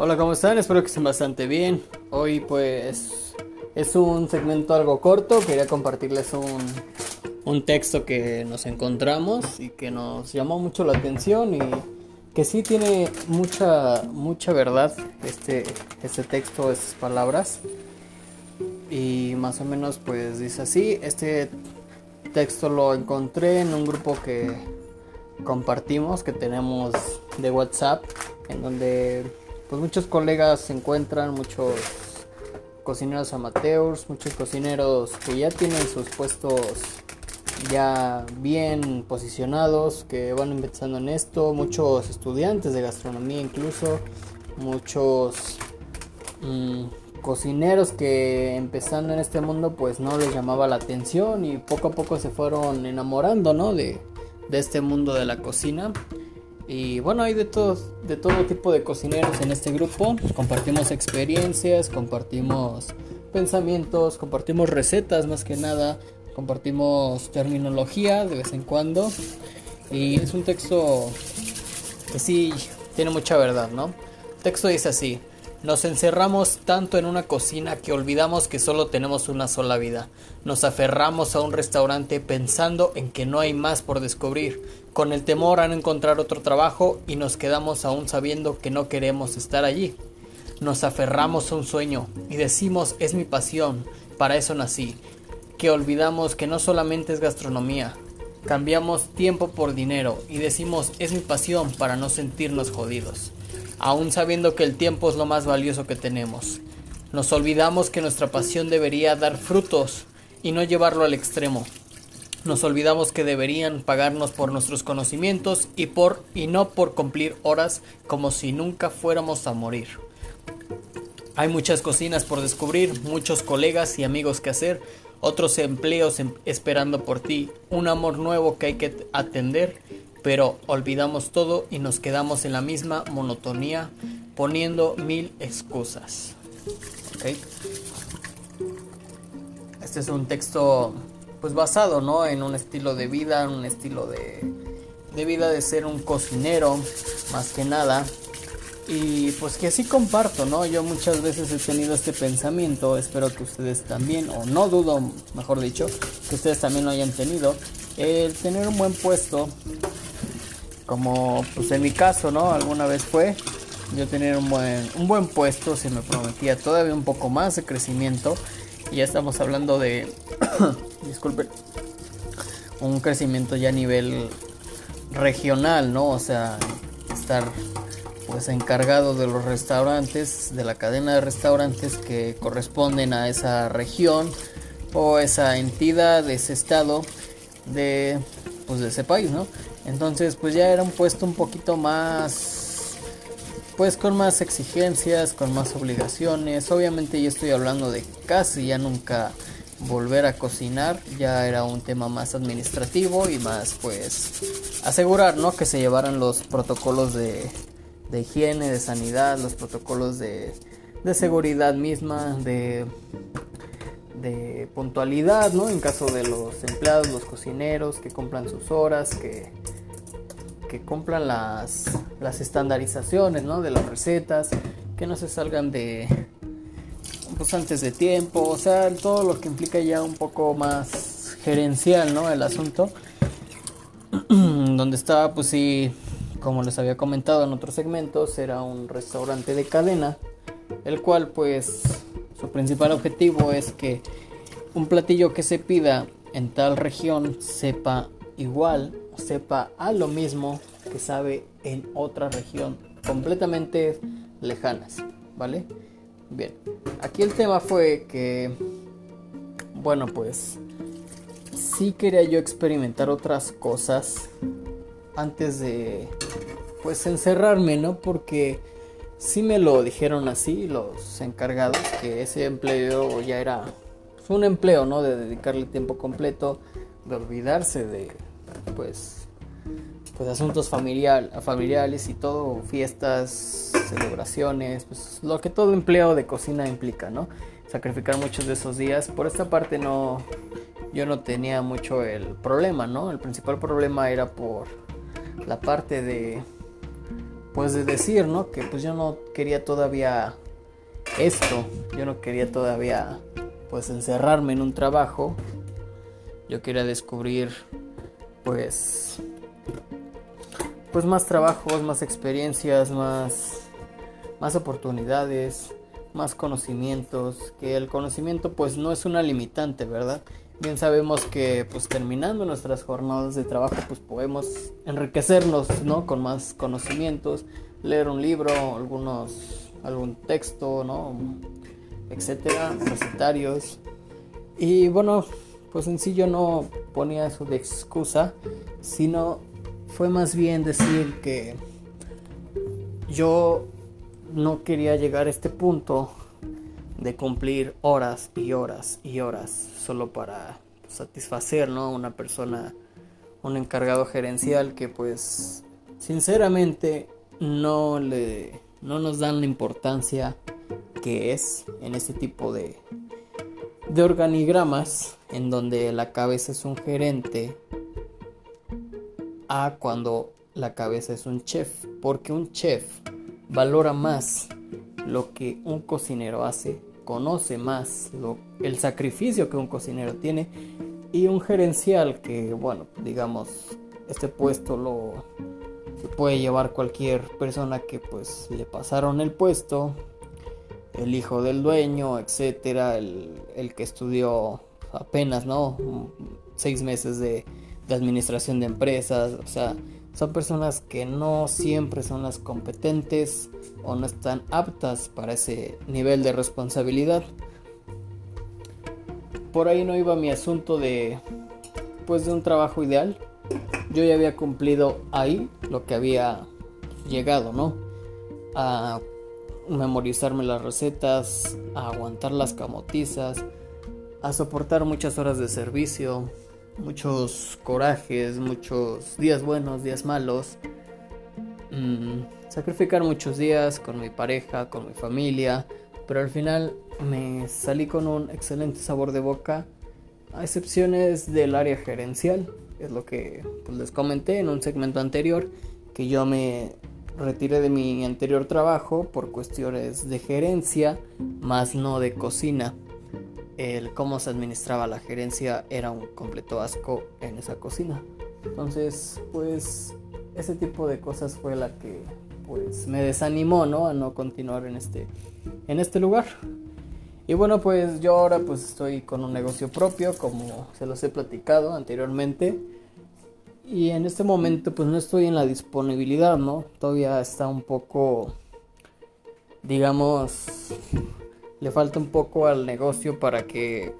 Hola, ¿cómo están? Espero que estén bastante bien. Hoy pues es un segmento algo corto. Quería compartirles un, un texto que nos encontramos y que nos llamó mucho la atención y que sí tiene mucha mucha verdad este este texto, estas palabras. Y más o menos pues dice así, este texto lo encontré en un grupo que compartimos, que tenemos de WhatsApp, en donde pues muchos colegas se encuentran, muchos cocineros amateurs, muchos cocineros que ya tienen sus puestos ya bien posicionados, que van empezando en esto, muchos estudiantes de gastronomía incluso, muchos mm, cocineros que empezando en este mundo pues no les llamaba la atención y poco a poco se fueron enamorando, ¿no? De, de este mundo de la cocina. Y bueno, hay de todo, de todo tipo de cocineros en este grupo. Compartimos experiencias, compartimos pensamientos, compartimos recetas más que nada, compartimos terminología de vez en cuando. Y es un texto que sí tiene mucha verdad, ¿no? El texto dice así. Nos encerramos tanto en una cocina que olvidamos que solo tenemos una sola vida. Nos aferramos a un restaurante pensando en que no hay más por descubrir, con el temor a no encontrar otro trabajo y nos quedamos aún sabiendo que no queremos estar allí. Nos aferramos a un sueño y decimos es mi pasión, para eso nací, que olvidamos que no solamente es gastronomía, cambiamos tiempo por dinero y decimos es mi pasión para no sentirnos jodidos aún sabiendo que el tiempo es lo más valioso que tenemos. Nos olvidamos que nuestra pasión debería dar frutos y no llevarlo al extremo. Nos olvidamos que deberían pagarnos por nuestros conocimientos y por y no por cumplir horas como si nunca fuéramos a morir. Hay muchas cocinas por descubrir, muchos colegas y amigos que hacer, otros empleos em, esperando por ti, un amor nuevo que hay que atender pero olvidamos todo y nos quedamos en la misma monotonía poniendo mil excusas. Este es un texto pues basado ¿no? en un estilo de vida, en un estilo de, de vida de ser un cocinero más que nada. Y pues que así comparto, ¿no? Yo muchas veces he tenido este pensamiento, espero que ustedes también, o no dudo, mejor dicho, que ustedes también lo hayan tenido, el tener un buen puesto como pues en mi caso, ¿no? Alguna vez fue yo tener un buen, un buen puesto, se me prometía todavía un poco más de crecimiento. Y ya estamos hablando de, disculpen, un crecimiento ya a nivel regional, ¿no? O sea, estar pues encargado de los restaurantes, de la cadena de restaurantes que corresponden a esa región o esa entidad, de ese estado, de pues de ese país, ¿no? Entonces, pues ya era un puesto un poquito más, pues con más exigencias, con más obligaciones. Obviamente ya estoy hablando de casi ya nunca volver a cocinar, ya era un tema más administrativo y más pues asegurar, ¿no? Que se llevaran los protocolos de, de higiene, de sanidad, los protocolos de, de seguridad misma, de de puntualidad, ¿no? En caso de los empleados, los cocineros, que cumplan sus horas, que que cumplan las, las estandarizaciones ¿no? de las recetas, que no se salgan de pues antes de tiempo, o sea, todo lo que implica ya un poco más gerencial, ¿no? El asunto. Donde estaba, pues sí, como les había comentado en otros segmentos, era un restaurante de cadena, el cual pues su principal objetivo es que un platillo que se pida en tal región sepa igual sepa a lo mismo que sabe en otra región completamente lejanas, ¿vale? Bien, aquí el tema fue que, bueno, pues sí quería yo experimentar otras cosas antes de, pues, encerrarme, ¿no? Porque sí me lo dijeron así los encargados, que ese empleo ya era un empleo, ¿no? De dedicarle tiempo completo, de olvidarse de pues, pues asuntos familiar, familiares y todo, fiestas, celebraciones, pues lo que todo empleo de cocina implica, ¿no? Sacrificar muchos de esos días. Por esta parte no, yo no tenía mucho el problema, ¿no? El principal problema era por la parte de pues de decir, ¿no? Que pues yo no quería todavía esto, yo no quería todavía pues encerrarme en un trabajo, yo quería descubrir pues pues más trabajos, más experiencias, más más oportunidades, más conocimientos, que el conocimiento pues no es una limitante, ¿verdad? Bien sabemos que pues terminando nuestras jornadas de trabajo pues podemos enriquecernos, ¿no? Con más conocimientos, leer un libro, algunos algún texto, ¿no? etcétera, recetarios. Y bueno, pues en sí yo no ponía eso de excusa, sino fue más bien decir que yo no quería llegar a este punto de cumplir horas y horas y horas solo para satisfacer ¿no? a una persona, un encargado gerencial que pues sinceramente no le no nos dan la importancia que es en este tipo de de organigramas en donde la cabeza es un gerente a cuando la cabeza es un chef, porque un chef valora más lo que un cocinero hace, conoce más lo, el sacrificio que un cocinero tiene y un gerencial que, bueno, digamos, este puesto lo puede llevar cualquier persona que pues le pasaron el puesto, el hijo del dueño, etcétera, el, el que estudió apenas, ¿no? Seis meses de, de administración de empresas, o sea, son personas que no siempre son las competentes o no están aptas para ese nivel de responsabilidad. Por ahí no iba mi asunto de pues de un trabajo ideal. Yo ya había cumplido ahí lo que había llegado, ¿no? A memorizarme las recetas, aguantar las camotizas, a soportar muchas horas de servicio, muchos corajes, muchos días buenos, días malos. Mm, sacrificar muchos días con mi pareja, con mi familia, pero al final me salí con un excelente sabor de boca, a excepciones del área gerencial, es lo que pues, les comenté en un segmento anterior, que yo me retiré de mi anterior trabajo por cuestiones de gerencia, más no de cocina el cómo se administraba la gerencia era un completo asco en esa cocina. Entonces, pues ese tipo de cosas fue la que pues me desanimó, ¿no? A no continuar en este en este lugar. Y bueno, pues yo ahora pues estoy con un negocio propio, como se los he platicado anteriormente. Y en este momento pues no estoy en la disponibilidad, ¿no? Todavía está un poco digamos le falta un poco al negocio para que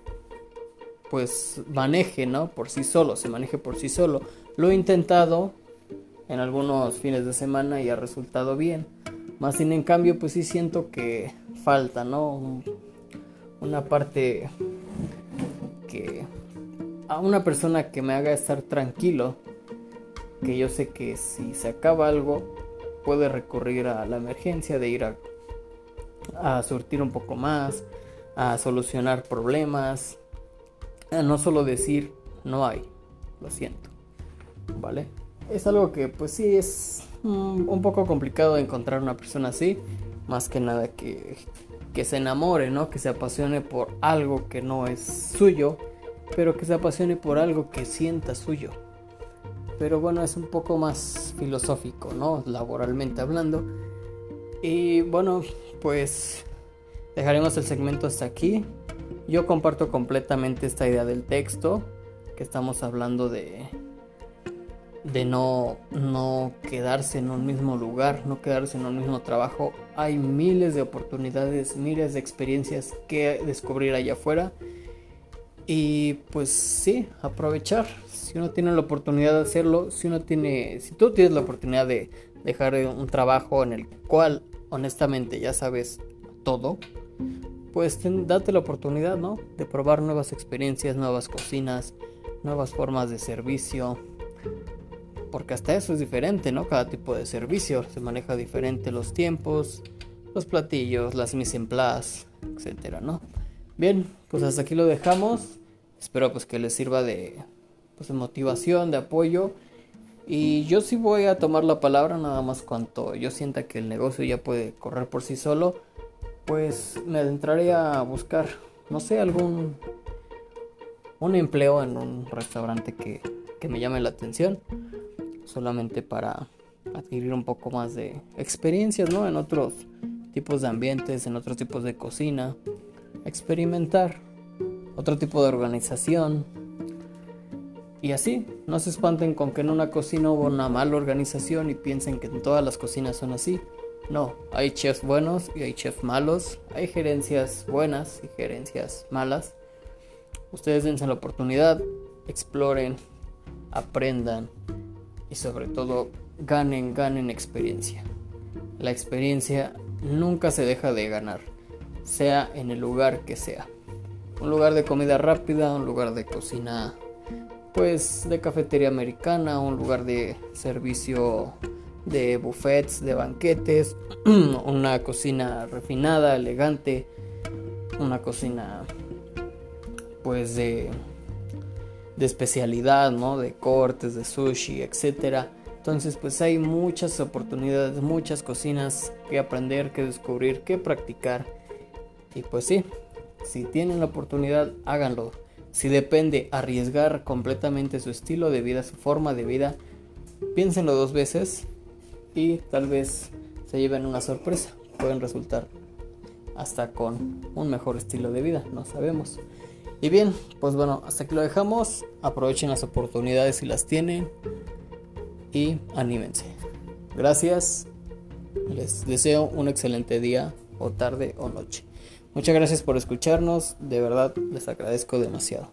pues maneje, ¿no? Por sí solo, se maneje por sí solo. Lo he intentado en algunos fines de semana y ha resultado bien. Más sin en cambio, pues sí siento que falta, ¿no? Una parte que a una persona que me haga estar tranquilo, que yo sé que si se acaba algo, puede recurrir a la emergencia de ir a a surtir un poco más, a solucionar problemas, a no solo decir no hay, lo siento, ¿vale? Es algo que pues sí es un poco complicado encontrar una persona así, más que nada que, que se enamore, ¿no? Que se apasione por algo que no es suyo, pero que se apasione por algo que sienta suyo. Pero bueno, es un poco más filosófico, ¿no? Laboralmente hablando. Y bueno, pues dejaremos el segmento hasta aquí. Yo comparto completamente esta idea del texto, que estamos hablando de de no, no quedarse en un mismo lugar, no quedarse en un mismo trabajo. Hay miles de oportunidades, miles de experiencias que descubrir allá afuera. Y pues sí, aprovechar. Si uno tiene la oportunidad de hacerlo, si uno tiene, si tú tienes la oportunidad de dejar un trabajo en el cual honestamente ya sabes todo, pues date la oportunidad, ¿no? De probar nuevas experiencias, nuevas cocinas, nuevas formas de servicio. Porque hasta eso es diferente, ¿no? Cada tipo de servicio se maneja diferente los tiempos, los platillos, las mise en place, etcétera, ¿no? Bien, pues hasta aquí lo dejamos. Espero pues que les sirva de, pues, de motivación, de apoyo. Y yo sí voy a tomar la palabra nada más cuanto yo sienta que el negocio ya puede correr por sí solo, pues me adentraré a buscar, no sé, algún un empleo en un restaurante que, que me llame la atención, solamente para adquirir un poco más de experiencias, ¿no? En otros tipos de ambientes, en otros tipos de cocina, experimentar otro tipo de organización, y así, no se espanten con que en una cocina hubo una mala organización y piensen que en todas las cocinas son así. No, hay chefs buenos y hay chefs malos, hay gerencias buenas y gerencias malas. Ustedes dense la oportunidad, exploren, aprendan y sobre todo ganen, ganen experiencia. La experiencia nunca se deja de ganar, sea en el lugar que sea. Un lugar de comida rápida, un lugar de cocina pues de cafetería americana, un lugar de servicio de buffets, de banquetes, una cocina refinada, elegante, una cocina pues de, de especialidad, ¿no? De cortes, de sushi, etcétera. Entonces pues hay muchas oportunidades, muchas cocinas que aprender, que descubrir, que practicar. Y pues sí, si tienen la oportunidad, háganlo. Si depende arriesgar completamente su estilo de vida, su forma de vida, piénsenlo dos veces y tal vez se lleven una sorpresa. Pueden resultar hasta con un mejor estilo de vida, no sabemos. Y bien, pues bueno, hasta aquí lo dejamos. Aprovechen las oportunidades si las tienen y anímense. Gracias. Les deseo un excelente día o tarde o noche. Muchas gracias por escucharnos, de verdad les agradezco demasiado.